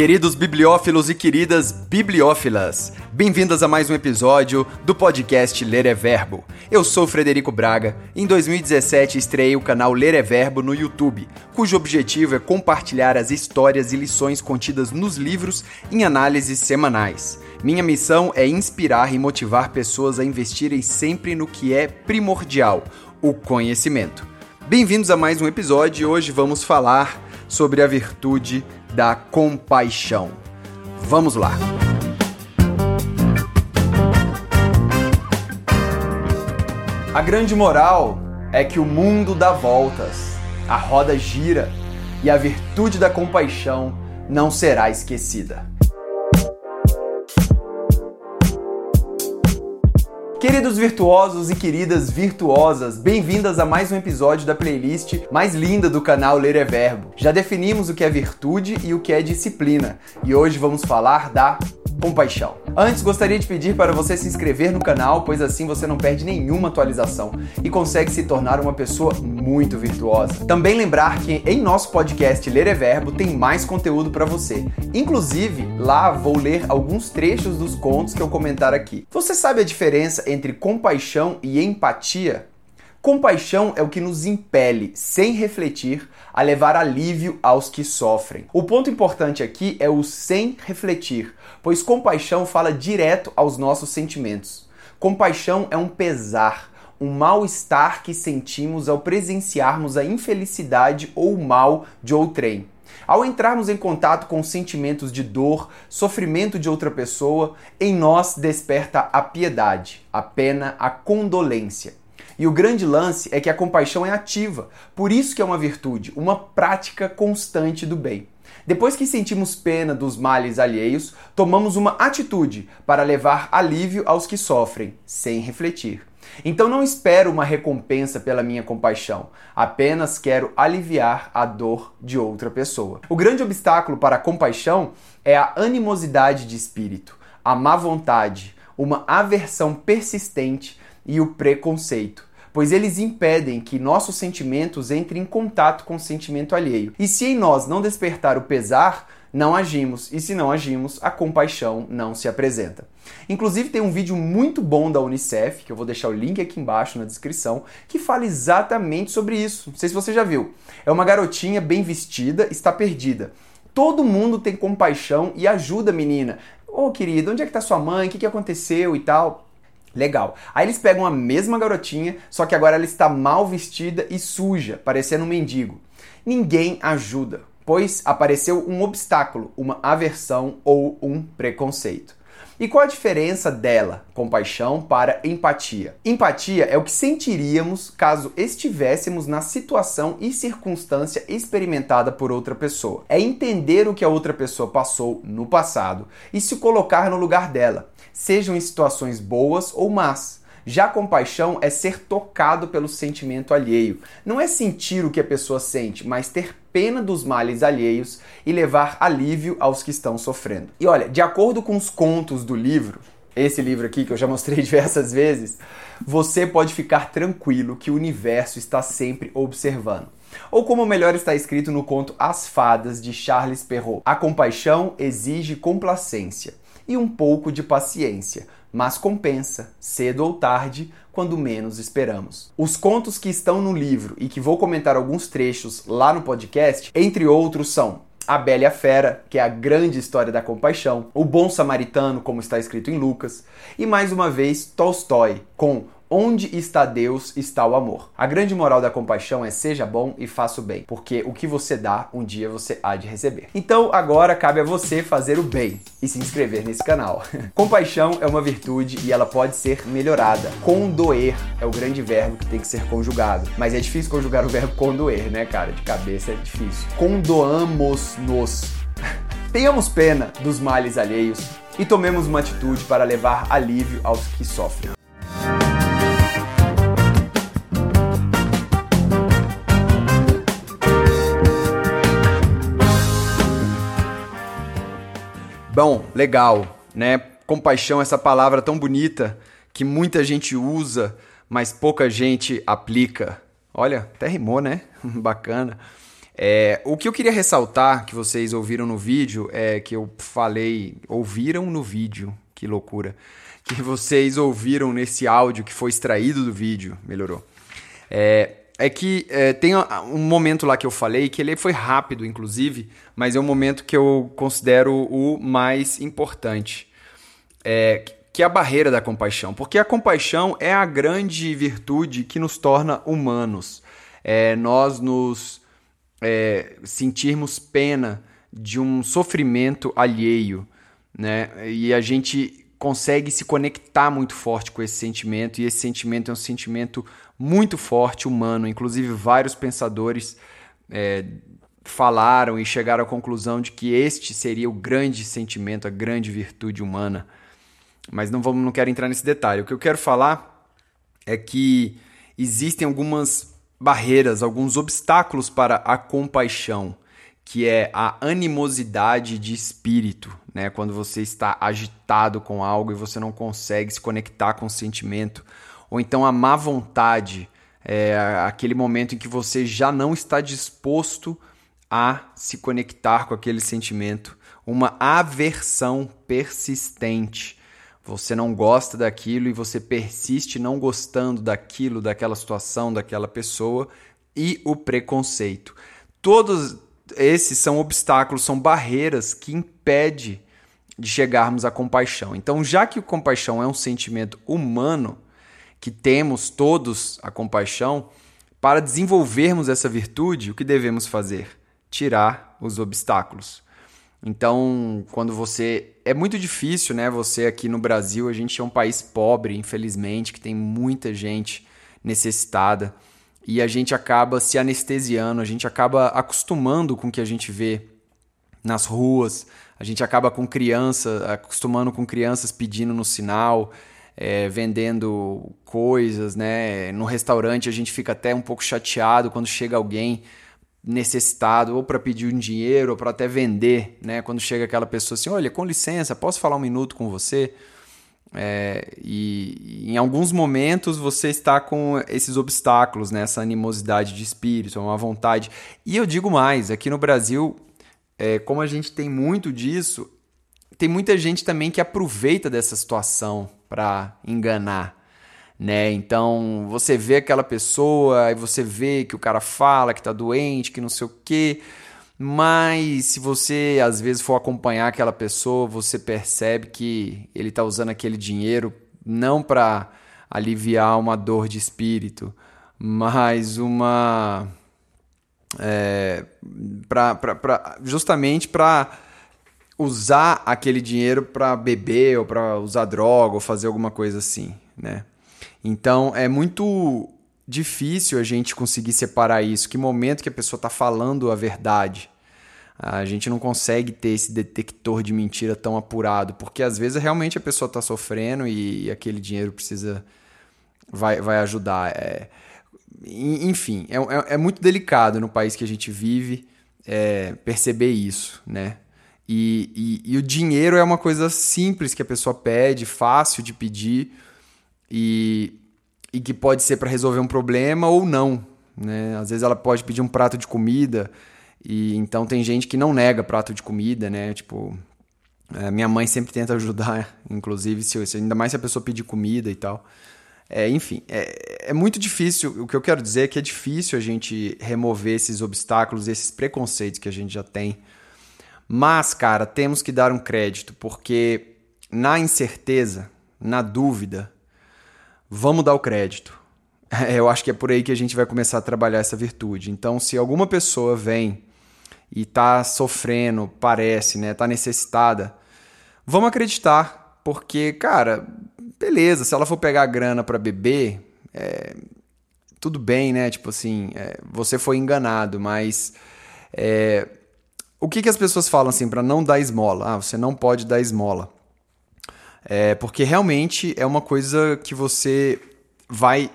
Queridos bibliófilos e queridas bibliófilas, bem-vindas a mais um episódio do podcast Ler é Verbo. Eu sou Frederico Braga e em 2017 estreiei o canal Ler é Verbo no YouTube, cujo objetivo é compartilhar as histórias e lições contidas nos livros em análises semanais. Minha missão é inspirar e motivar pessoas a investirem sempre no que é primordial, o conhecimento. Bem-vindos a mais um episódio e hoje vamos falar sobre a virtude da compaixão. Vamos lá! A grande moral é que o mundo dá voltas, a roda gira e a virtude da compaixão não será esquecida. Queridos virtuosos e queridas virtuosas, bem-vindas a mais um episódio da playlist mais linda do canal Ler é Verbo. Já definimos o que é virtude e o que é disciplina, e hoje vamos falar da compaixão. Antes, gostaria de pedir para você se inscrever no canal, pois assim você não perde nenhuma atualização e consegue se tornar uma pessoa muito virtuosa. Também lembrar que em nosso podcast Ler é Verbo tem mais conteúdo para você. Inclusive, lá vou ler alguns trechos dos contos que eu comentar aqui. Você sabe a diferença entre compaixão e empatia? Compaixão é o que nos impele, sem refletir, a levar alívio aos que sofrem. O ponto importante aqui é o sem refletir, pois compaixão fala direto aos nossos sentimentos. Compaixão é um pesar, um mal-estar que sentimos ao presenciarmos a infelicidade ou o mal de outrem. Ao entrarmos em contato com sentimentos de dor, sofrimento de outra pessoa, em nós desperta a piedade, a pena, a condolência. E o grande lance é que a compaixão é ativa, por isso que é uma virtude, uma prática constante do bem. Depois que sentimos pena dos males alheios, tomamos uma atitude para levar alívio aos que sofrem, sem refletir. Então não espero uma recompensa pela minha compaixão, apenas quero aliviar a dor de outra pessoa. O grande obstáculo para a compaixão é a animosidade de espírito, a má vontade, uma aversão persistente e o preconceito pois eles impedem que nossos sentimentos entrem em contato com o sentimento alheio. E se em nós não despertar o pesar, não agimos, e se não agimos, a compaixão não se apresenta. Inclusive tem um vídeo muito bom da Unicef, que eu vou deixar o link aqui embaixo na descrição, que fala exatamente sobre isso. Não sei se você já viu. É uma garotinha bem vestida, está perdida. Todo mundo tem compaixão e ajuda a menina. Ô oh, querida, onde é que está sua mãe? O que, que aconteceu e tal? Legal. Aí eles pegam a mesma garotinha, só que agora ela está mal vestida e suja, parecendo um mendigo. Ninguém ajuda, pois apareceu um obstáculo, uma aversão ou um preconceito. E qual a diferença dela, compaixão, para empatia? Empatia é o que sentiríamos caso estivéssemos na situação e circunstância experimentada por outra pessoa. É entender o que a outra pessoa passou no passado e se colocar no lugar dela sejam em situações boas ou más. Já compaixão é ser tocado pelo sentimento alheio. Não é sentir o que a pessoa sente, mas ter pena dos males alheios e levar alívio aos que estão sofrendo. E olha, de acordo com os contos do livro, esse livro aqui que eu já mostrei diversas vezes, você pode ficar tranquilo que o universo está sempre observando. Ou como melhor está escrito no conto As Fadas de Charles Perrault: A compaixão exige complacência e um pouco de paciência, mas compensa, cedo ou tarde, quando menos esperamos. Os contos que estão no livro e que vou comentar alguns trechos lá no podcast, entre outros, são a Bela Fera, que é a grande história da compaixão, O Bom Samaritano, como está escrito em Lucas, e mais uma vez Tolstói, com Onde está Deus, está o amor. A grande moral da compaixão é seja bom e faça o bem, porque o que você dá, um dia você há de receber. Então agora cabe a você fazer o bem e se inscrever nesse canal. compaixão é uma virtude e ela pode ser melhorada. Condoer é o grande verbo que tem que ser conjugado. Mas é difícil conjugar o verbo condoer, né, cara? De cabeça é difícil. Condoamos-nos. Tenhamos pena dos males alheios e tomemos uma atitude para levar alívio aos que sofrem. Bom, legal, né? Compaixão, essa palavra tão bonita que muita gente usa, mas pouca gente aplica. Olha, até rimou, né? Bacana. É, o que eu queria ressaltar, que vocês ouviram no vídeo, é que eu falei. Ouviram no vídeo, que loucura. Que vocês ouviram nesse áudio que foi extraído do vídeo, melhorou. É, é que é, tem um momento lá que eu falei que ele foi rápido, inclusive, mas é um momento que eu considero o mais importante. É, que é a barreira da compaixão. Porque a compaixão é a grande virtude que nos torna humanos. É, nós nos é, sentirmos pena de um sofrimento alheio, né? E a gente consegue se conectar muito forte com esse sentimento, e esse sentimento é um sentimento muito forte, humano. Inclusive, vários pensadores é, falaram e chegaram à conclusão de que este seria o grande sentimento, a grande virtude humana. Mas não, vamos, não quero entrar nesse detalhe. O que eu quero falar é que existem algumas barreiras, alguns obstáculos para a compaixão, que é a animosidade de espírito, né? Quando você está agitado com algo e você não consegue se conectar com o sentimento, ou então a má vontade, é aquele momento em que você já não está disposto a se conectar com aquele sentimento, uma aversão persistente. Você não gosta daquilo e você persiste não gostando daquilo, daquela situação, daquela pessoa e o preconceito. Todos esses são obstáculos, são barreiras que impedem de chegarmos à compaixão. Então, já que o compaixão é um sentimento humano, que temos todos a compaixão, para desenvolvermos essa virtude, o que devemos fazer? Tirar os obstáculos. Então, quando você. É muito difícil, né? Você aqui no Brasil, a gente é um país pobre, infelizmente, que tem muita gente necessitada. E a gente acaba se anestesiando, a gente acaba acostumando com o que a gente vê nas ruas, a gente acaba com criança, acostumando com crianças pedindo no sinal, é, vendendo coisas, né? No restaurante a gente fica até um pouco chateado quando chega alguém necessitado ou para pedir um dinheiro ou para até vender, né? Quando chega aquela pessoa assim, olha, com licença, posso falar um minuto com você? É, e, em alguns momentos você está com esses obstáculos, né? essa animosidade de espírito, uma vontade. E eu digo mais, aqui no Brasil, é, como a gente tem muito disso, tem muita gente também que aproveita dessa situação para enganar né? Então você vê aquela pessoa e você vê que o cara fala que tá doente, que não sei o quê. Mas se você às vezes for acompanhar aquela pessoa, você percebe que ele tá usando aquele dinheiro não para aliviar uma dor de espírito, mas uma é, justamente para usar aquele dinheiro para beber ou para usar droga ou fazer alguma coisa assim, né? Então é muito difícil a gente conseguir separar isso. Que momento que a pessoa está falando a verdade? A gente não consegue ter esse detector de mentira tão apurado, porque às vezes realmente a pessoa está sofrendo e aquele dinheiro precisa vai, vai ajudar. É, enfim, é, é, é, muito delicado no país que a gente vive é, perceber isso, né? E, e, e o dinheiro é uma coisa simples que a pessoa pede, fácil de pedir e, e que pode ser para resolver um problema ou não. Né? Às vezes ela pode pedir um prato de comida e então tem gente que não nega prato de comida, né? Tipo, é, minha mãe sempre tenta ajudar, inclusive se, ainda mais se a pessoa pedir comida e tal. É, enfim, é, é, muito difícil. O que eu quero dizer é que é difícil a gente remover esses obstáculos, esses preconceitos que a gente já tem. Mas, cara, temos que dar um crédito, porque na incerteza, na dúvida, vamos dar o crédito. Eu acho que é por aí que a gente vai começar a trabalhar essa virtude. Então, se alguma pessoa vem e está sofrendo, parece, né, tá necessitada, vamos acreditar, porque, cara, beleza, se ela for pegar grana para beber, é, tudo bem, né? Tipo assim, é, você foi enganado, mas é, o que, que as pessoas falam assim para não dar esmola? Ah, você não pode dar esmola. É, porque realmente é uma coisa que você vai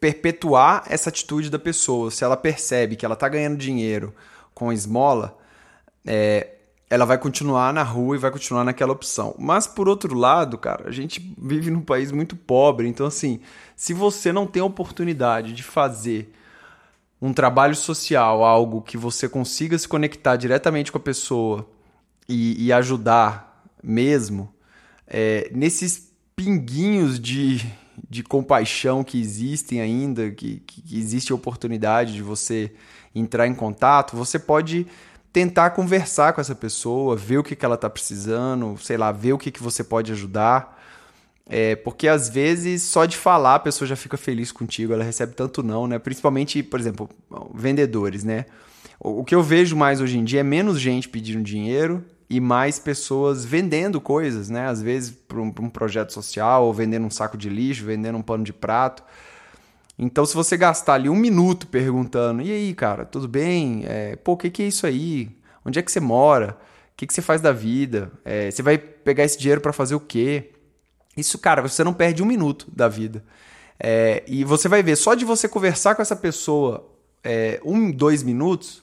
perpetuar essa atitude da pessoa. Se ela percebe que ela está ganhando dinheiro com esmola, é, ela vai continuar na rua e vai continuar naquela opção. Mas por outro lado, cara, a gente vive num país muito pobre, então assim, se você não tem a oportunidade de fazer um trabalho social, algo que você consiga se conectar diretamente com a pessoa e, e ajudar mesmo, é, nesses pinguinhos de, de compaixão que existem ainda, que, que existe a oportunidade de você entrar em contato, você pode tentar conversar com essa pessoa, ver o que, que ela está precisando, sei lá, ver o que, que você pode ajudar. É, porque às vezes só de falar a pessoa já fica feliz contigo, ela recebe tanto não, né? Principalmente, por exemplo, vendedores, né? O, o que eu vejo mais hoje em dia é menos gente pedindo dinheiro e mais pessoas vendendo coisas, né? Às vezes para um, um, projeto social, ou vendendo um saco de lixo, vendendo um pano de prato. Então, se você gastar ali um minuto perguntando, e aí, cara, tudo bem? É, pô, o que, que é isso aí? Onde é que você mora? O que, que você faz da vida? É, você vai pegar esse dinheiro para fazer o quê? Isso, cara, você não perde um minuto da vida. É, e você vai ver, só de você conversar com essa pessoa é, um, dois minutos,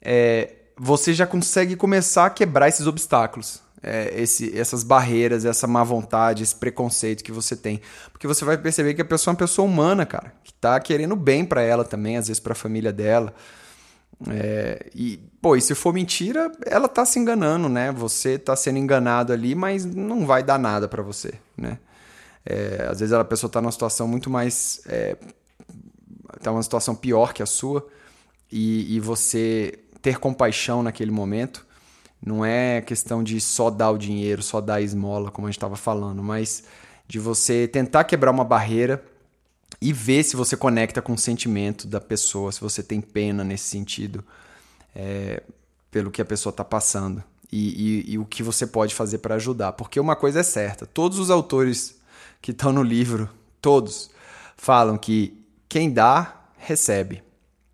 é, você já consegue começar a quebrar esses obstáculos. É, esse, essas barreiras, essa má vontade, esse preconceito que você tem. Porque você vai perceber que a pessoa é uma pessoa humana, cara, que tá querendo bem para ela também, às vezes para a família dela. É, e, pô, e se for mentira, ela tá se enganando, né? Você tá sendo enganado ali, mas não vai dar nada para você, né? É, às vezes a pessoa tá numa situação muito mais. É, tá numa situação pior que a sua, e, e você ter compaixão naquele momento não é questão de só dar o dinheiro, só dar a esmola, como a gente estava falando, mas de você tentar quebrar uma barreira e ver se você conecta com o sentimento da pessoa, se você tem pena nesse sentido, é, pelo que a pessoa está passando. E, e, e, o que você pode fazer para ajudar. Porque uma coisa é certa: todos os autores que estão no livro, todos, falam que quem dá, recebe.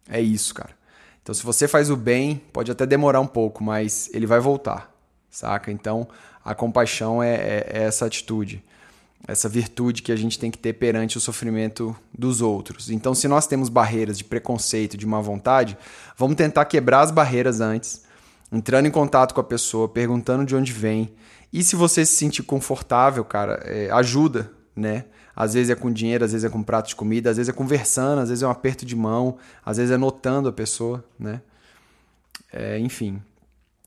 É isso, cara. Então, se você faz o bem, pode até demorar um pouco, mas ele vai voltar, saca? Então, a compaixão é, é, é essa atitude essa virtude que a gente tem que ter perante o sofrimento dos outros. Então, se nós temos barreiras de preconceito, de má vontade, vamos tentar quebrar as barreiras antes, entrando em contato com a pessoa, perguntando de onde vem. E se você se sentir confortável, cara, é, ajuda, né? Às vezes é com dinheiro, às vezes é com prato de comida, às vezes é conversando, às vezes é um aperto de mão, às vezes é notando a pessoa, né? É, enfim,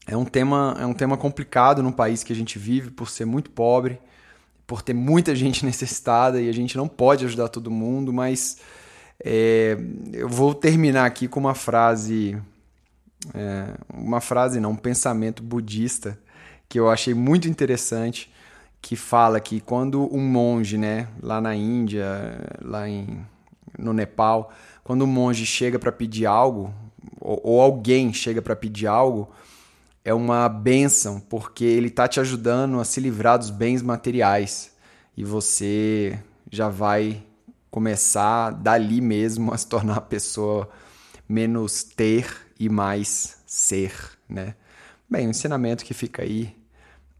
é um tema é um tema complicado no país que a gente vive por ser muito pobre por ter muita gente necessitada e a gente não pode ajudar todo mundo, mas é, eu vou terminar aqui com uma frase, é, uma frase não, um pensamento budista que eu achei muito interessante, que fala que quando um monge, né, lá na Índia, lá em, no Nepal, quando um monge chega para pedir algo, ou, ou alguém chega para pedir algo, é uma benção, porque ele está te ajudando a se livrar dos bens materiais e você já vai começar dali mesmo a se tornar uma pessoa menos ter e mais ser, né? Bem, um ensinamento que fica aí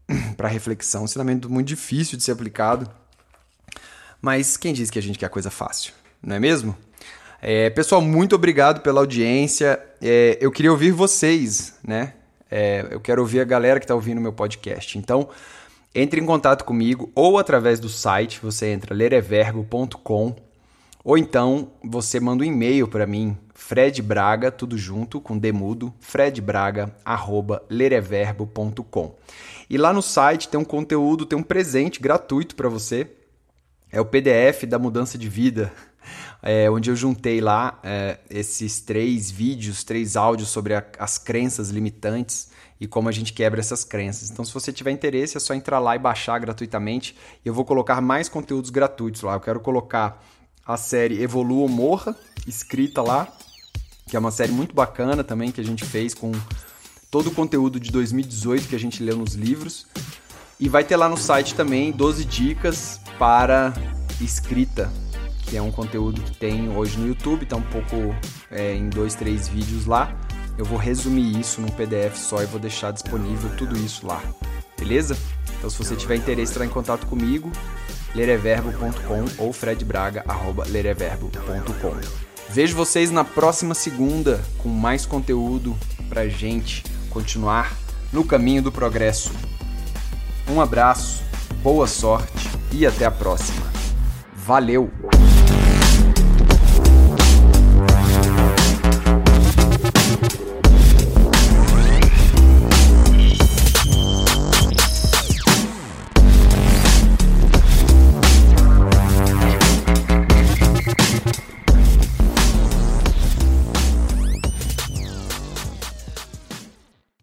para reflexão, um ensinamento muito difícil de ser aplicado, mas quem diz que a gente quer coisa fácil, não é mesmo? É, pessoal, muito obrigado pela audiência. É, eu queria ouvir vocês, né? É, eu quero ouvir a galera que está ouvindo meu podcast. Então, entre em contato comigo ou através do site, você entra lereverbo.com ou então você manda um e-mail para mim, Fred Braga, tudo junto, com demudo, fredbraga@lereverbo.com. E lá no site tem um conteúdo, tem um presente gratuito para você. É o PDF da mudança de vida, é, onde eu juntei lá é, esses três vídeos, três áudios sobre a, as crenças limitantes e como a gente quebra essas crenças. Então, se você tiver interesse, é só entrar lá e baixar gratuitamente. Eu vou colocar mais conteúdos gratuitos lá. Eu quero colocar a série Evolua ou Morra, escrita lá, que é uma série muito bacana também que a gente fez com todo o conteúdo de 2018 que a gente leu nos livros. E vai ter lá no site também 12 dicas para escrita, que é um conteúdo que tem hoje no YouTube, tá um pouco é, em dois, três vídeos lá. Eu vou resumir isso num PDF só e vou deixar disponível tudo isso lá, beleza? Então, se você tiver interesse, entrar em contato comigo, lereverbo.com ou fredbraga.lereverbo.com. Vejo vocês na próxima segunda com mais conteúdo pra gente continuar no caminho do progresso. Um abraço, boa sorte e até a próxima. Valeu!